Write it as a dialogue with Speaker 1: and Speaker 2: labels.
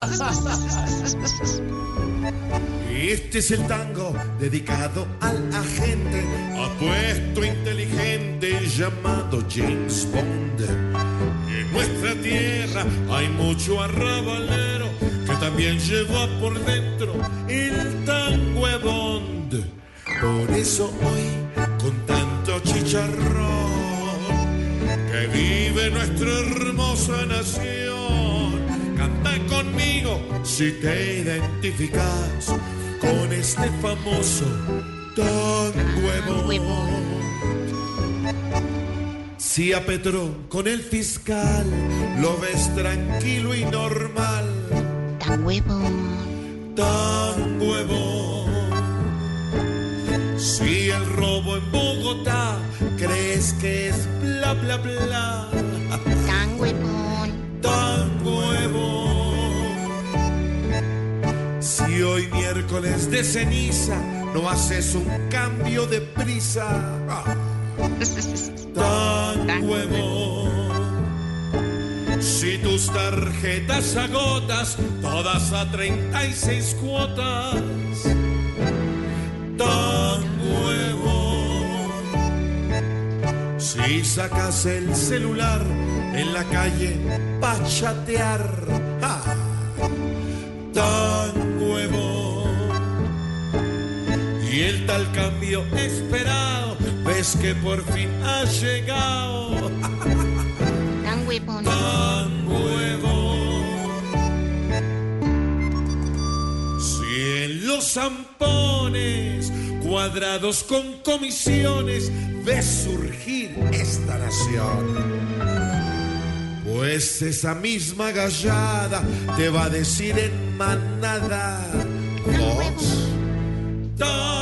Speaker 1: Este es el tango dedicado al agente apuesto inteligente llamado James Bond. En nuestra tierra hay mucho arrabalero que también lleva por dentro el tango de. Por eso hoy, con tanto chicharrón, que vive nuestra hermosa nación, conmigo si te identificas con este famoso de Bond. Si a Petro con el fiscal lo ves tranquilo y normal,
Speaker 2: Tan huevo.
Speaker 1: tan huevo. Si el robo en Bogotá crees que es bla bla bla, Hoy miércoles de ceniza no haces un cambio de prisa, ah, tan huevo. Si tus tarjetas agotas, todas a 36 cuotas, tan huevo. Si sacas el celular en la calle pa' chatear, ¡ja! Y el tal cambio esperado, ves que por fin ha llegado.
Speaker 2: Tan huevón.
Speaker 1: tan huevo. Si en los zampones, cuadrados con comisiones, ves surgir esta nación. Pues esa misma gallada te va a decir en manada, vos, tan